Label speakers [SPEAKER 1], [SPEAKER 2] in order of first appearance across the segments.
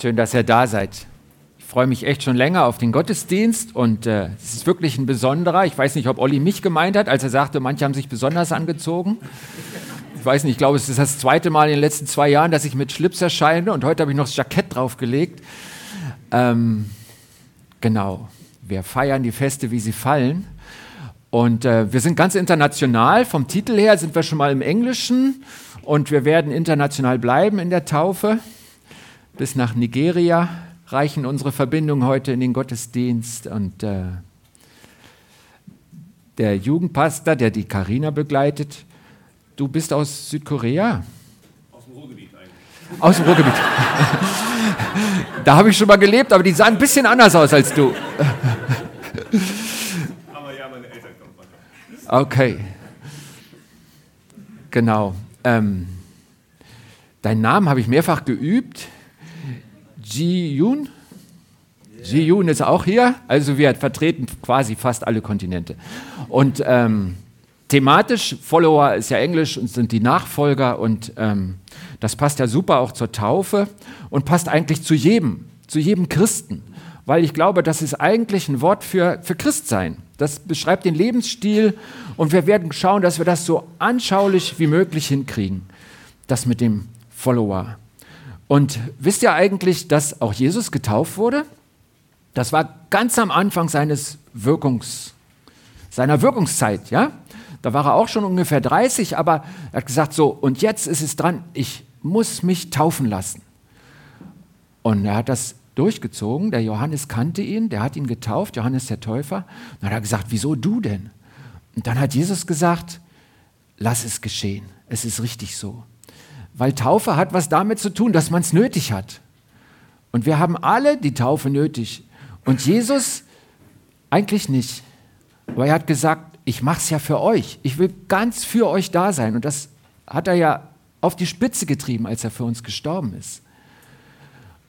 [SPEAKER 1] Schön, dass ihr da seid. Ich freue mich echt schon länger auf den Gottesdienst und äh, es ist wirklich ein besonderer. Ich weiß nicht, ob Olli mich gemeint hat, als er sagte, manche haben sich besonders angezogen. Ich weiß nicht, ich glaube, es ist das zweite Mal in den letzten zwei Jahren, dass ich mit Schlips erscheine und heute habe ich noch das Jackett draufgelegt. Ähm, genau, wir feiern die Feste, wie sie fallen. Und äh, wir sind ganz international. Vom Titel her sind wir schon mal im Englischen und wir werden international bleiben in der Taufe bis nach Nigeria reichen unsere Verbindungen heute in den Gottesdienst. Und äh, der Jugendpastor, der die Karina begleitet, du bist aus Südkorea?
[SPEAKER 2] Aus dem Ruhrgebiet eigentlich.
[SPEAKER 1] Aus dem Ruhrgebiet. da habe ich schon mal gelebt, aber die sahen ein bisschen anders aus als du.
[SPEAKER 2] aber ja, meine Eltern kommen von.
[SPEAKER 1] Okay. Genau. Ähm, deinen Namen habe ich mehrfach geübt. Ji-Yun. Ji-Yun ist auch hier. Also wir vertreten quasi fast alle Kontinente. Und ähm, thematisch, Follower ist ja Englisch und sind die Nachfolger. Und ähm, das passt ja super auch zur Taufe und passt eigentlich zu jedem, zu jedem Christen. Weil ich glaube, das ist eigentlich ein Wort für, für Christsein. Das beschreibt den Lebensstil und wir werden schauen, dass wir das so anschaulich wie möglich hinkriegen. Das mit dem Follower. Und wisst ihr eigentlich, dass auch Jesus getauft wurde? Das war ganz am Anfang seines Wirkungs, seiner Wirkungszeit, ja? Da war er auch schon ungefähr 30, aber er hat gesagt, so, und jetzt ist es dran, ich muss mich taufen lassen. Und er hat das durchgezogen, der Johannes kannte ihn, der hat ihn getauft, Johannes der Täufer. Und dann hat er gesagt, wieso du denn? Und dann hat Jesus gesagt, lass es geschehen, es ist richtig so. Weil Taufe hat was damit zu tun, dass man es nötig hat. Und wir haben alle die Taufe nötig. Und Jesus eigentlich nicht. Aber er hat gesagt, ich mache es ja für euch. Ich will ganz für euch da sein. Und das hat er ja auf die Spitze getrieben, als er für uns gestorben ist.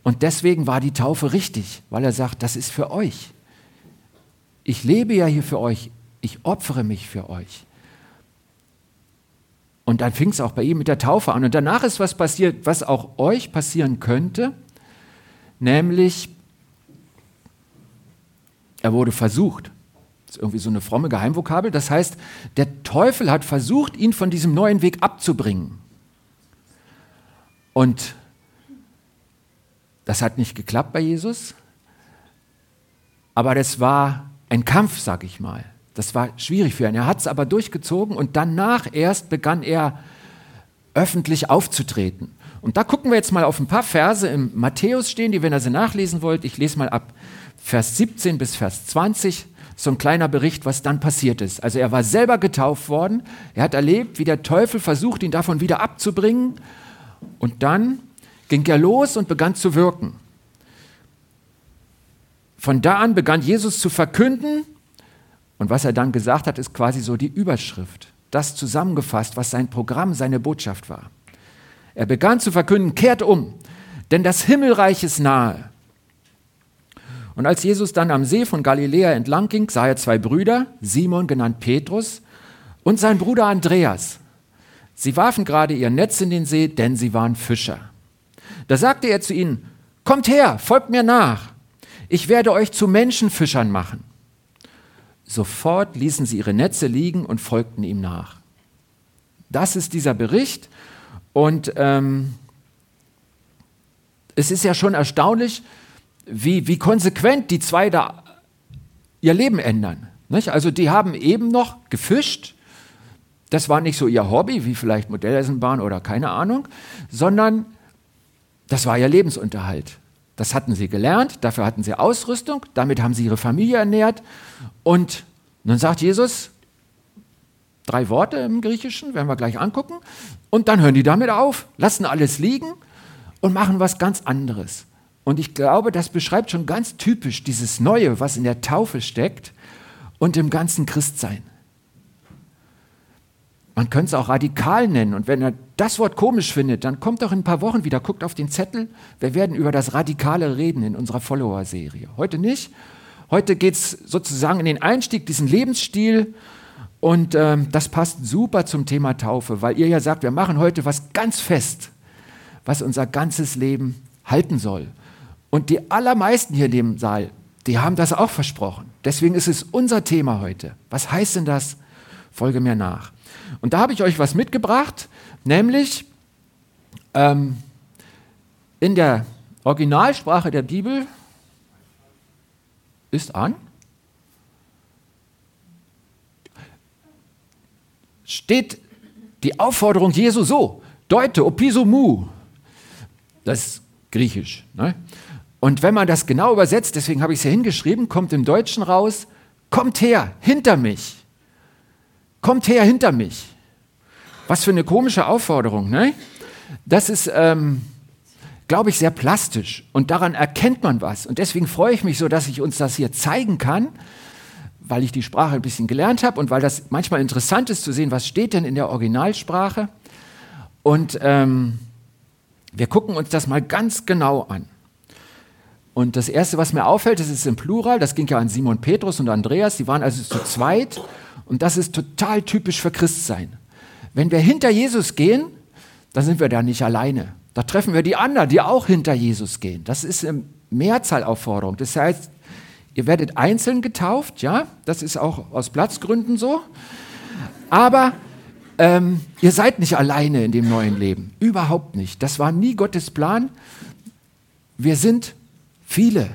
[SPEAKER 1] Und deswegen war die Taufe richtig, weil er sagt, das ist für euch. Ich lebe ja hier für euch. Ich opfere mich für euch. Und dann fing es auch bei ihm mit der Taufe an. Und danach ist was passiert, was auch euch passieren könnte, nämlich er wurde versucht. Das ist irgendwie so eine fromme Geheimvokabel. Das heißt, der Teufel hat versucht, ihn von diesem neuen Weg abzubringen. Und das hat nicht geklappt bei Jesus, aber das war ein Kampf, sag ich mal. Das war schwierig für ihn. Er hat es aber durchgezogen und danach erst begann er öffentlich aufzutreten. Und da gucken wir jetzt mal auf ein paar Verse im Matthäus stehen, die, wenn ihr sie nachlesen wollt, ich lese mal ab Vers 17 bis Vers 20, so ein kleiner Bericht, was dann passiert ist. Also er war selber getauft worden, er hat erlebt, wie der Teufel versucht, ihn davon wieder abzubringen. Und dann ging er los und begann zu wirken. Von da an begann Jesus zu verkünden, und was er dann gesagt hat, ist quasi so die Überschrift. Das zusammengefasst, was sein Programm, seine Botschaft war. Er begann zu verkünden, kehrt um, denn das Himmelreich ist nahe. Und als Jesus dann am See von Galiläa entlang ging, sah er zwei Brüder, Simon genannt Petrus und sein Bruder Andreas. Sie warfen gerade ihr Netz in den See, denn sie waren Fischer. Da sagte er zu ihnen, Kommt her, folgt mir nach. Ich werde euch zu Menschenfischern machen. Sofort ließen sie ihre Netze liegen und folgten ihm nach. Das ist dieser Bericht. Und ähm, es ist ja schon erstaunlich, wie, wie konsequent die zwei da ihr Leben ändern. Nicht? Also die haben eben noch gefischt. Das war nicht so ihr Hobby, wie vielleicht Modelleisenbahn oder keine Ahnung, sondern das war ihr Lebensunterhalt. Das hatten sie gelernt, dafür hatten sie Ausrüstung, damit haben sie ihre Familie ernährt und dann sagt Jesus, drei Worte im Griechischen, werden wir gleich angucken, und dann hören die damit auf, lassen alles liegen und machen was ganz anderes. Und ich glaube, das beschreibt schon ganz typisch dieses Neue, was in der Taufe steckt und im ganzen Christsein. Man könnte es auch radikal nennen. Und wenn er das Wort komisch findet, dann kommt doch in ein paar Wochen wieder, guckt auf den Zettel. Wir werden über das Radikale reden in unserer Follower-Serie. Heute nicht, Heute geht es sozusagen in den Einstieg, diesen Lebensstil. Und ähm, das passt super zum Thema Taufe, weil ihr ja sagt, wir machen heute was ganz fest, was unser ganzes Leben halten soll. Und die allermeisten hier in dem Saal, die haben das auch versprochen. Deswegen ist es unser Thema heute. Was heißt denn das? Folge mir nach. Und da habe ich euch was mitgebracht, nämlich ähm, in der Originalsprache der Bibel ist an. Steht die Aufforderung Jesu so: Deute, opisomu. Das ist griechisch. Ne? Und wenn man das genau übersetzt, deswegen habe ich es hier hingeschrieben, kommt im Deutschen raus: Kommt her, hinter mich. Kommt her, hinter mich. Was für eine komische Aufforderung, ne? Das ist, ähm, glaube ich, sehr plastisch und daran erkennt man was. Und deswegen freue ich mich so, dass ich uns das hier zeigen kann, weil ich die Sprache ein bisschen gelernt habe und weil das manchmal interessant ist zu sehen, was steht denn in der Originalsprache. Und ähm, wir gucken uns das mal ganz genau an. Und das Erste, was mir auffällt, das ist im Plural, das ging ja an Simon Petrus und Andreas, die waren also zu zweit und das ist total typisch für Christsein. Wenn wir hinter Jesus gehen, dann sind wir da nicht alleine. Da treffen wir die anderen, die auch hinter Jesus gehen. Das ist eine Mehrzahlaufforderung. Das heißt, ihr werdet einzeln getauft, ja, das ist auch aus Platzgründen so. Aber ähm, ihr seid nicht alleine in dem neuen Leben. Überhaupt nicht. Das war nie Gottes Plan. Wir sind viele,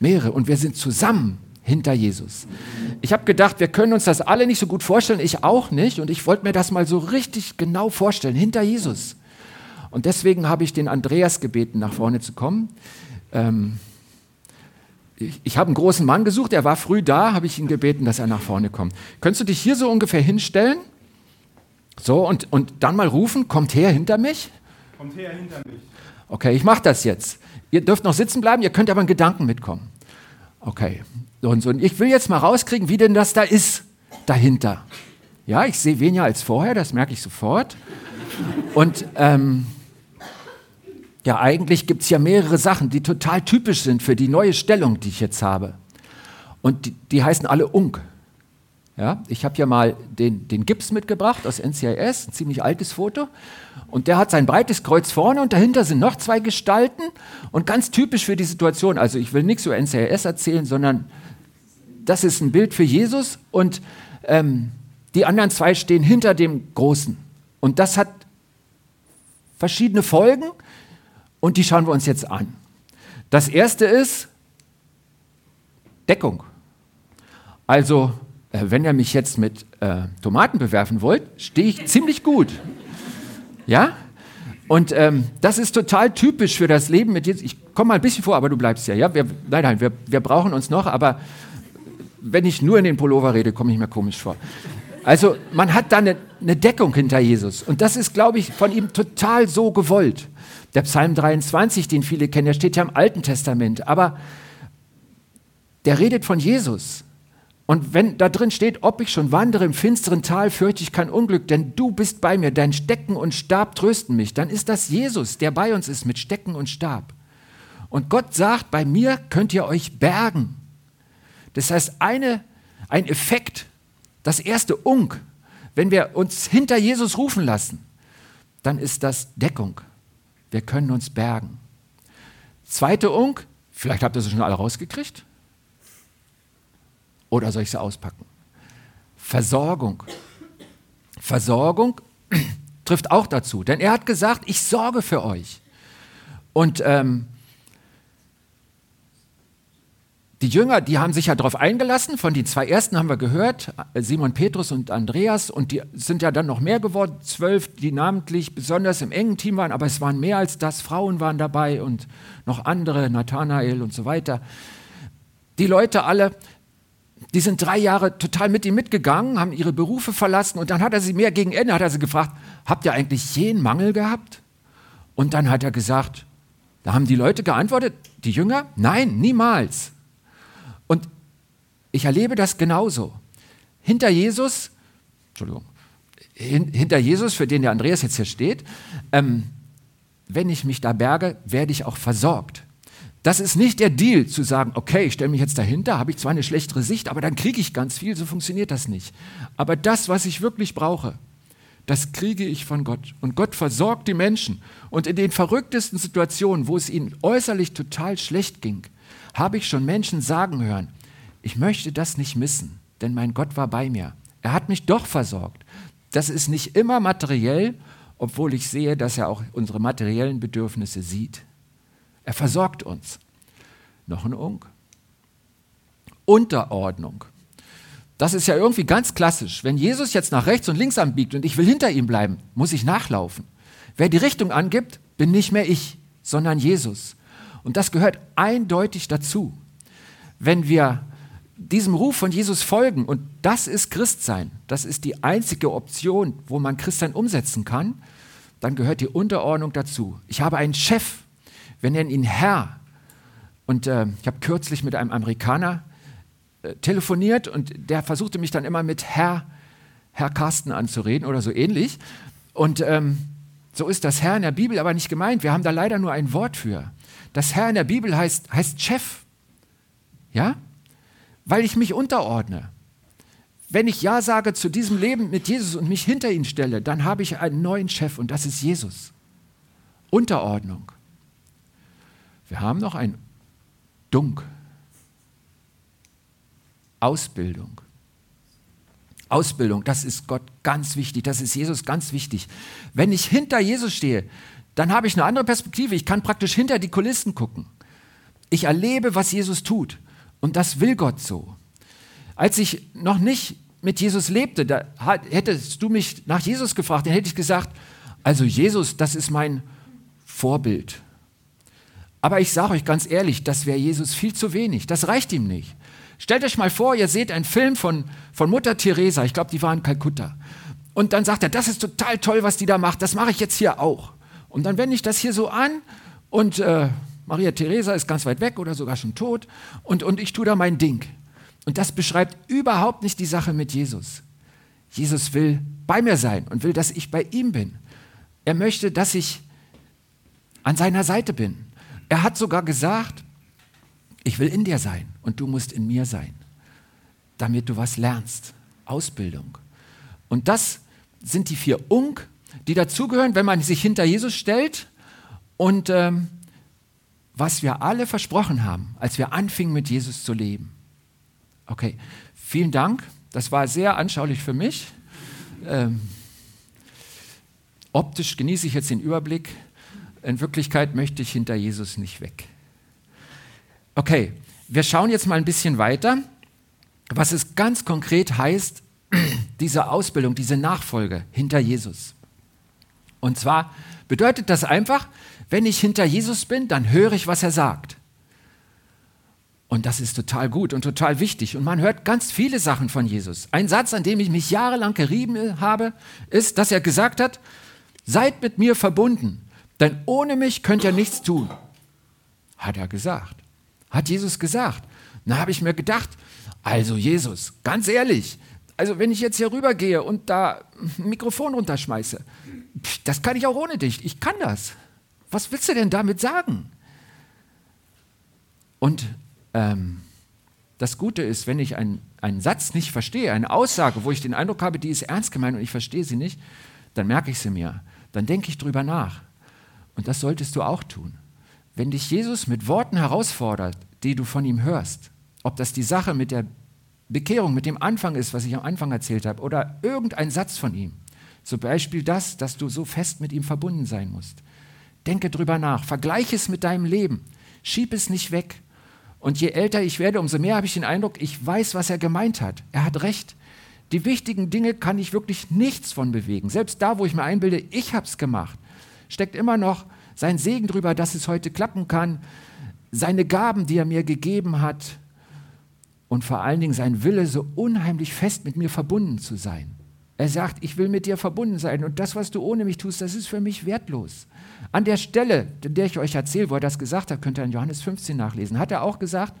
[SPEAKER 1] mehrere und wir sind zusammen hinter Jesus. Ich habe gedacht, wir können uns das alle nicht so gut vorstellen, ich auch nicht. Und ich wollte mir das mal so richtig genau vorstellen, hinter Jesus. Und deswegen habe ich den Andreas gebeten, nach vorne zu kommen. Ähm, ich, ich habe einen großen Mann gesucht, er war früh da, habe ich ihn gebeten, dass er nach vorne kommt. Könntest du dich hier so ungefähr hinstellen? So, und, und dann mal rufen, kommt her hinter mich?
[SPEAKER 2] Kommt her hinter mich.
[SPEAKER 1] Okay, ich mache das jetzt. Ihr dürft noch sitzen bleiben, ihr könnt aber einen Gedanken mitkommen. Okay, und, und ich will jetzt mal rauskriegen, wie denn das da ist, dahinter. Ja, ich sehe weniger als vorher, das merke ich sofort. Und ähm, ja, eigentlich gibt es ja mehrere Sachen, die total typisch sind für die neue Stellung, die ich jetzt habe. Und die, die heißen alle Unk. Ja, ich habe hier mal den, den Gips mitgebracht aus NCIS, ein ziemlich altes Foto. Und der hat sein breites Kreuz vorne und dahinter sind noch zwei Gestalten. Und ganz typisch für die Situation, also ich will nichts über NCIS erzählen, sondern das ist ein Bild für Jesus und ähm, die anderen zwei stehen hinter dem Großen. Und das hat verschiedene Folgen und die schauen wir uns jetzt an. Das erste ist Deckung. Also äh, wenn ihr mich jetzt mit äh, Tomaten bewerfen wollt, stehe ich ziemlich gut. Ja? Und ähm, das ist total typisch für das Leben mit Jesus. Ich komme mal ein bisschen vor, aber du bleibst ja. ja? Wir, nein, nein, wir, wir brauchen uns noch, aber wenn ich nur in den Pullover rede, komme ich mir komisch vor. Also man hat da eine, eine Deckung hinter Jesus. Und das ist, glaube ich, von ihm total so gewollt. Der Psalm 23, den viele kennen, der steht ja im Alten Testament. Aber der redet von Jesus. Und wenn da drin steht, ob ich schon wandere im finsteren Tal, fürchte ich kein Unglück, denn du bist bei mir, dein Stecken und Stab trösten mich, dann ist das Jesus, der bei uns ist mit Stecken und Stab. Und Gott sagt, bei mir könnt ihr euch bergen. Das heißt, eine, ein Effekt, das erste Unk, wenn wir uns hinter Jesus rufen lassen, dann ist das Deckung. Wir können uns bergen. Zweite Unk, vielleicht habt ihr sie schon alle rausgekriegt. Oder soll ich sie auspacken? Versorgung. Versorgung trifft auch dazu, denn er hat gesagt, ich sorge für euch. Und ähm, die Jünger, die haben sich ja darauf eingelassen. Von den zwei ersten haben wir gehört, Simon Petrus und Andreas. Und die sind ja dann noch mehr geworden, zwölf, die namentlich besonders im engen Team waren. Aber es waren mehr als das. Frauen waren dabei und noch andere, Nathanael und so weiter. Die Leute alle, die sind drei Jahre total mit ihm mitgegangen, haben ihre Berufe verlassen und dann hat er sie mehr gegen Ende, hat er sie gefragt, habt ihr eigentlich je einen Mangel gehabt? Und dann hat er gesagt, da haben die Leute geantwortet, die Jünger, nein, niemals. Und ich erlebe das genauso. Hinter Jesus, Entschuldigung, hin, hinter Jesus, für den der Andreas jetzt hier steht, ähm, wenn ich mich da berge, werde ich auch versorgt. Das ist nicht der Deal, zu sagen, okay, ich stelle mich jetzt dahinter, habe ich zwar eine schlechtere Sicht, aber dann kriege ich ganz viel, so funktioniert das nicht. Aber das, was ich wirklich brauche, das kriege ich von Gott. Und Gott versorgt die Menschen. Und in den verrücktesten Situationen, wo es ihnen äußerlich total schlecht ging, habe ich schon Menschen sagen hören, ich möchte das nicht missen, denn mein Gott war bei mir. Er hat mich doch versorgt. Das ist nicht immer materiell, obwohl ich sehe, dass er auch unsere materiellen Bedürfnisse sieht. Er versorgt uns. Noch ein Unk. Unterordnung. Das ist ja irgendwie ganz klassisch. Wenn Jesus jetzt nach rechts und links anbiegt und ich will hinter ihm bleiben, muss ich nachlaufen. Wer die Richtung angibt, bin nicht mehr ich, sondern Jesus. Und das gehört eindeutig dazu. Wenn wir diesem Ruf von Jesus folgen, und das ist Christsein, das ist die einzige Option, wo man Christsein umsetzen kann, dann gehört die Unterordnung dazu. Ich habe einen Chef, wir nennen ihn Herr. Und äh, ich habe kürzlich mit einem Amerikaner äh, telefoniert und der versuchte mich dann immer mit Herr, Herr Carsten anzureden oder so ähnlich. Und ähm, so ist das Herr in der Bibel aber nicht gemeint. Wir haben da leider nur ein Wort für. Das Herr in der Bibel heißt, heißt Chef. Ja? Weil ich mich unterordne. Wenn ich Ja sage zu diesem Leben mit Jesus und mich hinter ihn stelle, dann habe ich einen neuen Chef und das ist Jesus. Unterordnung. Wir haben noch ein Dunk. Ausbildung. Ausbildung, das ist Gott ganz wichtig, das ist Jesus ganz wichtig. Wenn ich hinter Jesus stehe, dann habe ich eine andere Perspektive. Ich kann praktisch hinter die Kulissen gucken. Ich erlebe, was Jesus tut. Und das will Gott so. Als ich noch nicht mit Jesus lebte, da hättest du mich nach Jesus gefragt, dann hätte ich gesagt, also Jesus, das ist mein Vorbild. Aber ich sage euch ganz ehrlich, das wäre Jesus viel zu wenig. Das reicht ihm nicht. Stellt euch mal vor, ihr seht einen Film von, von Mutter Teresa, ich glaube, die war in Kalkutta. Und dann sagt er, das ist total toll, was die da macht, das mache ich jetzt hier auch. Und dann wende ich das hier so an und äh, Maria Teresa ist ganz weit weg oder sogar schon tot und, und ich tue da mein Ding. Und das beschreibt überhaupt nicht die Sache mit Jesus. Jesus will bei mir sein und will, dass ich bei ihm bin. Er möchte, dass ich an seiner Seite bin. Er hat sogar gesagt, ich will in dir sein und du musst in mir sein, damit du was lernst. Ausbildung. Und das sind die vier Unk, die dazugehören, wenn man sich hinter Jesus stellt und ähm, was wir alle versprochen haben, als wir anfingen mit Jesus zu leben. Okay, vielen Dank. Das war sehr anschaulich für mich. Ähm, optisch genieße ich jetzt den Überblick. In Wirklichkeit möchte ich hinter Jesus nicht weg. Okay, wir schauen jetzt mal ein bisschen weiter, was es ganz konkret heißt, diese Ausbildung, diese Nachfolge hinter Jesus. Und zwar bedeutet das einfach, wenn ich hinter Jesus bin, dann höre ich, was er sagt. Und das ist total gut und total wichtig. Und man hört ganz viele Sachen von Jesus. Ein Satz, an dem ich mich jahrelang gerieben habe, ist, dass er gesagt hat, seid mit mir verbunden, denn ohne mich könnt ihr nichts tun. Hat er gesagt. Hat Jesus gesagt. Da habe ich mir gedacht, also Jesus, ganz ehrlich, also wenn ich jetzt hier rübergehe und da ein Mikrofon runterschmeiße, das kann ich auch ohne dich. Ich kann das. Was willst du denn damit sagen? Und ähm, das Gute ist, wenn ich einen, einen Satz nicht verstehe, eine Aussage, wo ich den Eindruck habe, die ist ernst gemeint und ich verstehe sie nicht, dann merke ich sie mir. Dann denke ich drüber nach. Und das solltest du auch tun. Wenn dich Jesus mit Worten herausfordert, die du von ihm hörst, ob das die Sache mit der Bekehrung, mit dem Anfang ist, was ich am Anfang erzählt habe, oder irgendein Satz von ihm, zum Beispiel das, dass du so fest mit ihm verbunden sein musst. Denke drüber nach, vergleiche es mit deinem Leben, schieb es nicht weg. Und je älter ich werde, umso mehr habe ich den Eindruck, ich weiß, was er gemeint hat. Er hat recht. Die wichtigen Dinge kann ich wirklich nichts von bewegen. Selbst da, wo ich mir einbilde, ich habe es gemacht, steckt immer noch sein Segen drüber, dass es heute klappen kann, seine Gaben, die er mir gegeben hat und vor allen Dingen sein Wille, so unheimlich fest mit mir verbunden zu sein. Er sagt, ich will mit dir verbunden sein und das, was du ohne mich tust, das ist für mich wertlos. An der Stelle, in der ich euch erzähle, wo er das gesagt hat, könnt ihr in Johannes 15 nachlesen, hat er auch gesagt,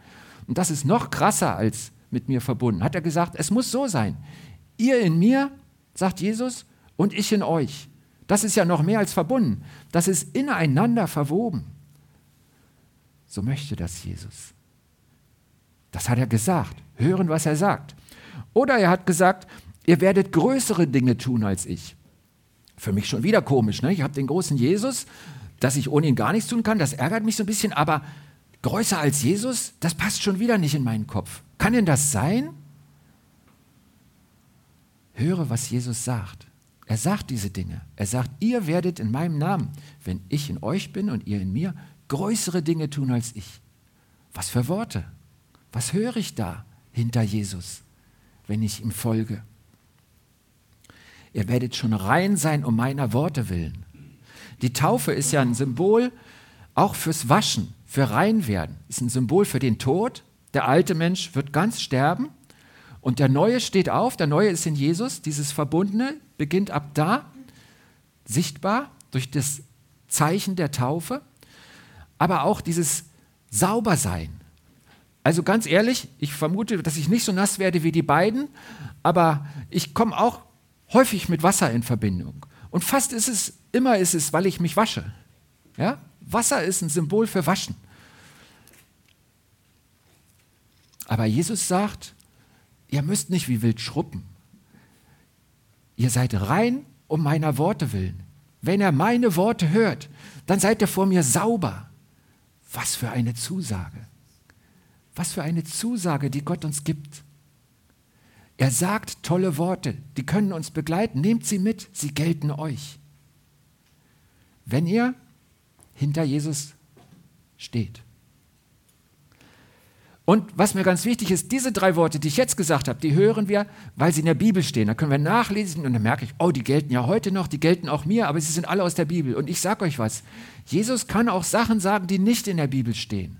[SPEAKER 1] und das ist noch krasser als mit mir verbunden, hat er gesagt, es muss so sein. Ihr in mir, sagt Jesus, und ich in euch. Das ist ja noch mehr als verbunden. Das ist ineinander verwoben. So möchte das Jesus. Das hat er gesagt. Hören, was er sagt. Oder er hat gesagt, ihr werdet größere Dinge tun als ich. Für mich schon wieder komisch. Ne? Ich habe den großen Jesus, dass ich ohne ihn gar nichts tun kann, das ärgert mich so ein bisschen, aber größer als Jesus, das passt schon wieder nicht in meinen Kopf. Kann denn das sein? Höre, was Jesus sagt. Er sagt diese Dinge. Er sagt, ihr werdet in meinem Namen, wenn ich in euch bin und ihr in mir, größere Dinge tun als ich. Was für Worte? Was höre ich da hinter Jesus, wenn ich ihm folge? Ihr werdet schon rein sein um meiner Worte willen. Die Taufe ist ja ein Symbol auch fürs Waschen, für Reinwerden. Ist ein Symbol für den Tod. Der alte Mensch wird ganz sterben und der Neue steht auf. Der Neue ist in Jesus. Dieses Verbundene beginnt ab da, sichtbar durch das Zeichen der Taufe, aber auch dieses Saubersein. Also ganz ehrlich, ich vermute, dass ich nicht so nass werde wie die beiden, aber ich komme auch häufig mit Wasser in Verbindung. Und fast ist es, immer ist es, weil ich mich wasche. Ja? Wasser ist ein Symbol für Waschen. Aber Jesus sagt, ihr müsst nicht wie wild schruppen. Ihr seid rein um meiner Worte willen. Wenn er meine Worte hört, dann seid ihr vor mir sauber. Was für eine Zusage. Was für eine Zusage, die Gott uns gibt. Er sagt tolle Worte, die können uns begleiten. Nehmt sie mit, sie gelten euch. Wenn ihr hinter Jesus steht. Und was mir ganz wichtig ist, diese drei Worte, die ich jetzt gesagt habe, die hören wir, weil sie in der Bibel stehen. Da können wir nachlesen und dann merke ich, oh, die gelten ja heute noch, die gelten auch mir, aber sie sind alle aus der Bibel. Und ich sage euch was, Jesus kann auch Sachen sagen, die nicht in der Bibel stehen.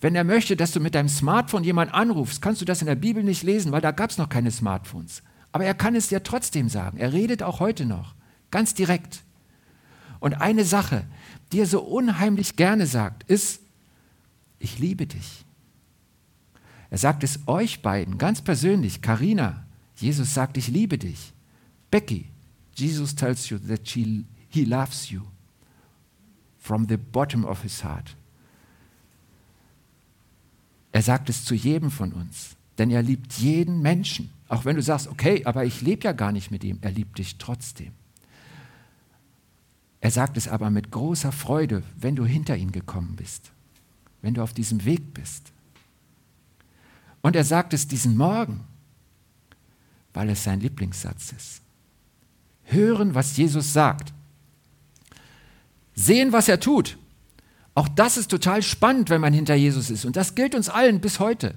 [SPEAKER 1] Wenn er möchte, dass du mit deinem Smartphone jemanden anrufst, kannst du das in der Bibel nicht lesen, weil da gab es noch keine Smartphones. Aber er kann es dir trotzdem sagen. Er redet auch heute noch, ganz direkt. Und eine Sache, die er so unheimlich gerne sagt, ist, ich liebe dich. Er sagt es euch beiden ganz persönlich. Karina, Jesus sagt, ich liebe dich. Becky, Jesus tells you that she, he loves you from the bottom of his heart. Er sagt es zu jedem von uns, denn er liebt jeden Menschen. Auch wenn du sagst, okay, aber ich lebe ja gar nicht mit ihm, er liebt dich trotzdem. Er sagt es aber mit großer Freude, wenn du hinter ihn gekommen bist, wenn du auf diesem Weg bist. Und er sagt es diesen Morgen, weil es sein Lieblingssatz ist. Hören, was Jesus sagt. Sehen, was er tut. Auch das ist total spannend, wenn man hinter Jesus ist. Und das gilt uns allen bis heute.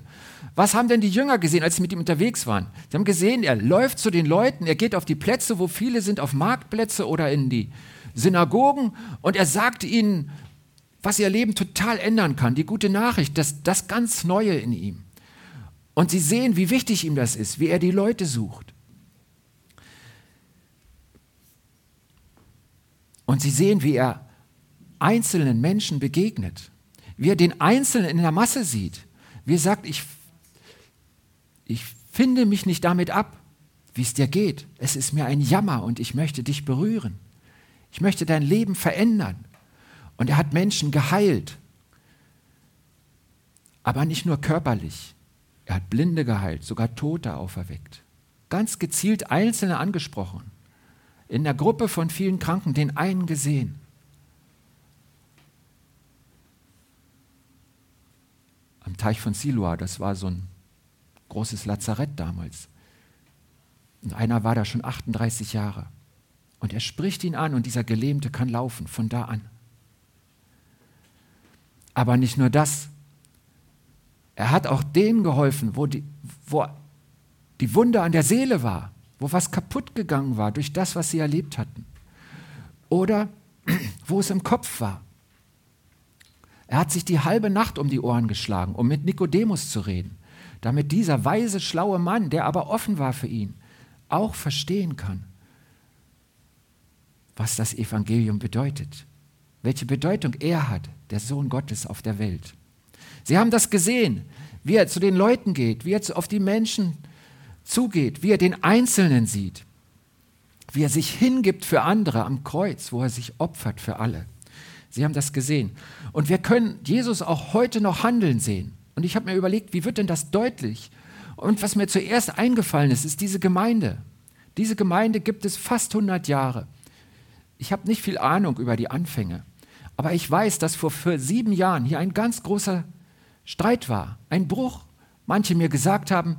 [SPEAKER 1] Was haben denn die Jünger gesehen, als sie mit ihm unterwegs waren? Sie haben gesehen, er läuft zu den Leuten, er geht auf die Plätze, wo viele sind, auf Marktplätze oder in die Synagogen und er sagt ihnen, was ihr Leben total ändern kann, die gute Nachricht, das, das ganz Neue in ihm. Und sie sehen, wie wichtig ihm das ist, wie er die Leute sucht. Und sie sehen, wie er einzelnen Menschen begegnet, wie er den Einzelnen in der Masse sieht, wie er sagt, ich, ich finde mich nicht damit ab, wie es dir geht. Es ist mir ein Jammer und ich möchte dich berühren. Ich möchte dein Leben verändern. Und er hat Menschen geheilt, aber nicht nur körperlich, er hat Blinde geheilt, sogar Tote auferweckt. Ganz gezielt Einzelne angesprochen. In der Gruppe von vielen Kranken den einen gesehen. Am Teich von Siloa, das war so ein großes Lazarett damals. Und einer war da schon 38 Jahre. Und er spricht ihn an und dieser Gelähmte kann laufen von da an. Aber nicht nur das, er hat auch denen geholfen, wo die, wo die Wunde an der Seele war, wo was kaputt gegangen war durch das, was sie erlebt hatten. Oder wo es im Kopf war. Er hat sich die halbe Nacht um die Ohren geschlagen, um mit Nikodemus zu reden, damit dieser weise, schlaue Mann, der aber offen war für ihn, auch verstehen kann, was das Evangelium bedeutet, welche Bedeutung er hat, der Sohn Gottes auf der Welt. Sie haben das gesehen, wie er zu den Leuten geht, wie er auf die Menschen zugeht, wie er den Einzelnen sieht, wie er sich hingibt für andere am Kreuz, wo er sich opfert für alle. Sie haben das gesehen. Und wir können Jesus auch heute noch handeln sehen. Und ich habe mir überlegt, wie wird denn das deutlich? Und was mir zuerst eingefallen ist, ist diese Gemeinde. Diese Gemeinde gibt es fast 100 Jahre. Ich habe nicht viel Ahnung über die Anfänge. Aber ich weiß, dass vor, sieben Jahren hier ein ganz großer Streit war, ein Bruch. Manche mir gesagt haben,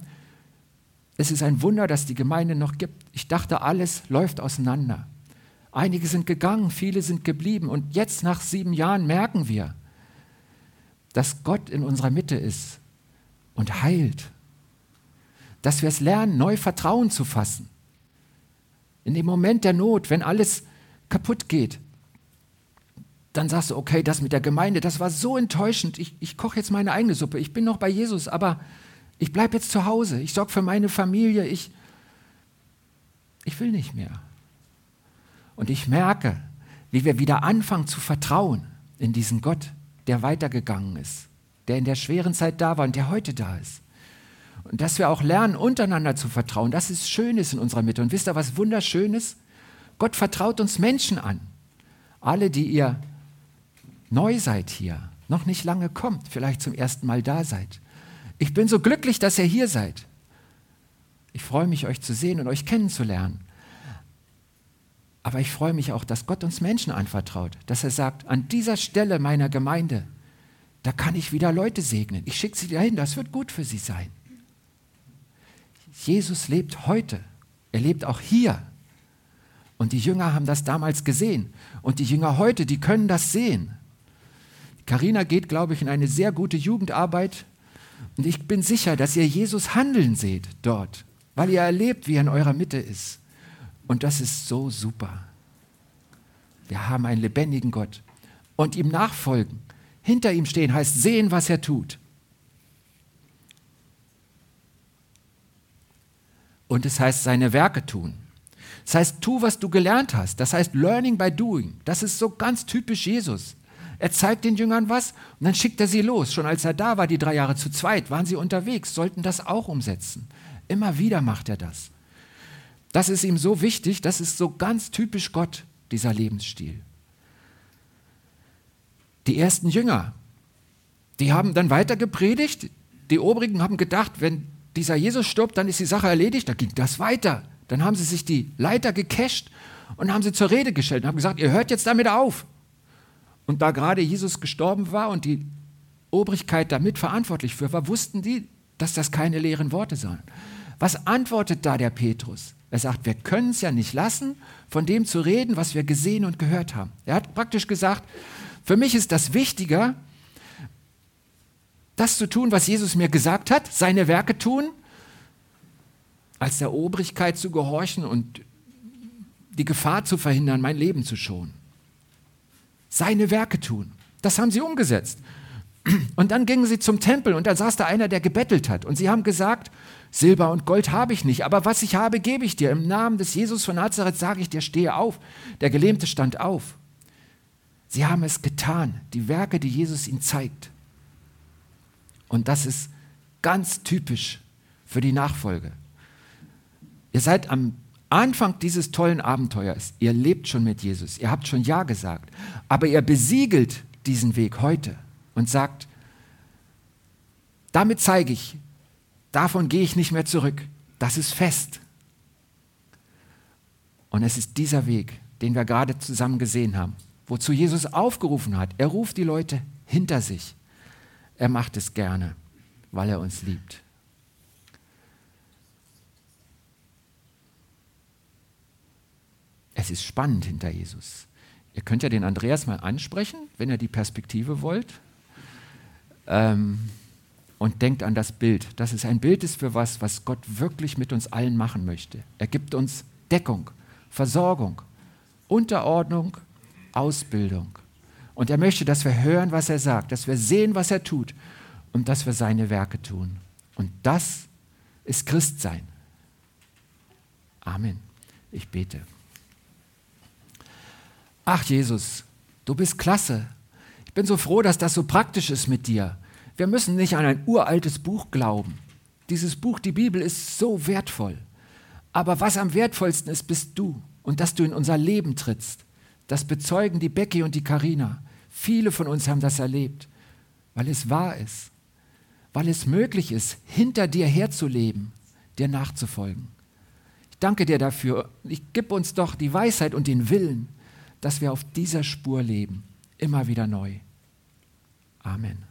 [SPEAKER 1] es ist ein Wunder, dass die Gemeinde noch gibt. Ich dachte, alles läuft auseinander. Einige sind gegangen, viele sind geblieben. Und jetzt nach sieben Jahren merken wir, dass Gott in unserer Mitte ist und heilt. Dass wir es lernen, neu Vertrauen zu fassen. In dem Moment der Not, wenn alles kaputt geht, dann sagst du, okay, das mit der Gemeinde, das war so enttäuschend. Ich, ich koche jetzt meine eigene Suppe. Ich bin noch bei Jesus, aber ich bleibe jetzt zu Hause. Ich sorge für meine Familie. Ich, ich will nicht mehr. Und ich merke, wie wir wieder anfangen zu vertrauen in diesen Gott, der weitergegangen ist, der in der schweren Zeit da war und der heute da ist. Und dass wir auch lernen, untereinander zu vertrauen. Das ist Schönes in unserer Mitte. Und wisst ihr, was Wunderschönes? Gott vertraut uns Menschen an. Alle, die ihr neu seid hier, noch nicht lange kommt, vielleicht zum ersten Mal da seid. Ich bin so glücklich, dass ihr hier seid. Ich freue mich, euch zu sehen und euch kennenzulernen. Aber ich freue mich auch, dass Gott uns Menschen anvertraut, dass er sagt, an dieser Stelle meiner Gemeinde, da kann ich wieder Leute segnen. Ich schicke sie dahin, das wird gut für sie sein. Jesus lebt heute. Er lebt auch hier. Und die Jünger haben das damals gesehen. Und die Jünger heute, die können das sehen. Karina geht, glaube ich, in eine sehr gute Jugendarbeit. Und ich bin sicher, dass ihr Jesus handeln seht dort, weil ihr erlebt, wie er in eurer Mitte ist. Und das ist so super. Wir haben einen lebendigen Gott. Und ihm nachfolgen, hinter ihm stehen, heißt sehen, was er tut. Und es heißt seine Werke tun. Das heißt, tu, was du gelernt hast. Das heißt, learning by doing. Das ist so ganz typisch Jesus. Er zeigt den Jüngern was und dann schickt er sie los. Schon als er da war, die drei Jahre zu zweit, waren sie unterwegs, sollten das auch umsetzen. Immer wieder macht er das. Das ist ihm so wichtig, das ist so ganz typisch Gott, dieser Lebensstil. Die ersten Jünger, die haben dann weiter gepredigt. Die Obrigen haben gedacht, wenn dieser Jesus stirbt, dann ist die Sache erledigt. Da ging das weiter. Dann haben sie sich die Leiter gecasht und haben sie zur Rede gestellt und haben gesagt, ihr hört jetzt damit auf. Und da gerade Jesus gestorben war und die Obrigkeit damit verantwortlich für war, wussten die, dass das keine leeren Worte sind. Was antwortet da der Petrus? Er sagt, wir können es ja nicht lassen, von dem zu reden, was wir gesehen und gehört haben. Er hat praktisch gesagt, für mich ist das wichtiger, das zu tun, was Jesus mir gesagt hat, seine Werke tun, als der Obrigkeit zu gehorchen und die Gefahr zu verhindern, mein Leben zu schonen seine Werke tun. Das haben sie umgesetzt. Und dann gingen sie zum Tempel und da saß da einer, der gebettelt hat. Und sie haben gesagt, Silber und Gold habe ich nicht, aber was ich habe, gebe ich dir. Im Namen des Jesus von Nazareth sage ich dir, stehe auf. Der Gelähmte stand auf. Sie haben es getan, die Werke, die Jesus ihnen zeigt. Und das ist ganz typisch für die Nachfolge. Ihr seid am Anfang dieses tollen Abenteuers, ihr lebt schon mit Jesus, ihr habt schon Ja gesagt, aber ihr besiegelt diesen Weg heute und sagt, damit zeige ich, davon gehe ich nicht mehr zurück, das ist fest. Und es ist dieser Weg, den wir gerade zusammen gesehen haben, wozu Jesus aufgerufen hat. Er ruft die Leute hinter sich. Er macht es gerne, weil er uns liebt. Es ist spannend hinter Jesus. Ihr könnt ja den Andreas mal ansprechen, wenn ihr die Perspektive wollt. Ähm, und denkt an das Bild. Das ist ein Bild ist für was, was Gott wirklich mit uns allen machen möchte. Er gibt uns Deckung, Versorgung, Unterordnung, Ausbildung. Und er möchte, dass wir hören, was er sagt, dass wir sehen, was er tut und dass wir seine Werke tun. Und das ist Christsein. Amen. Ich bete. Ach Jesus, du bist klasse. Ich bin so froh, dass das so praktisch ist mit dir. Wir müssen nicht an ein uraltes Buch glauben. Dieses Buch, die Bibel, ist so wertvoll. Aber was am wertvollsten ist, bist du und dass du in unser Leben trittst. Das bezeugen die Becky und die Karina. Viele von uns haben das erlebt, weil es wahr ist, weil es möglich ist, hinter dir herzuleben, dir nachzufolgen. Ich danke dir dafür. Ich gib uns doch die Weisheit und den Willen, dass wir auf dieser Spur leben, immer wieder neu. Amen.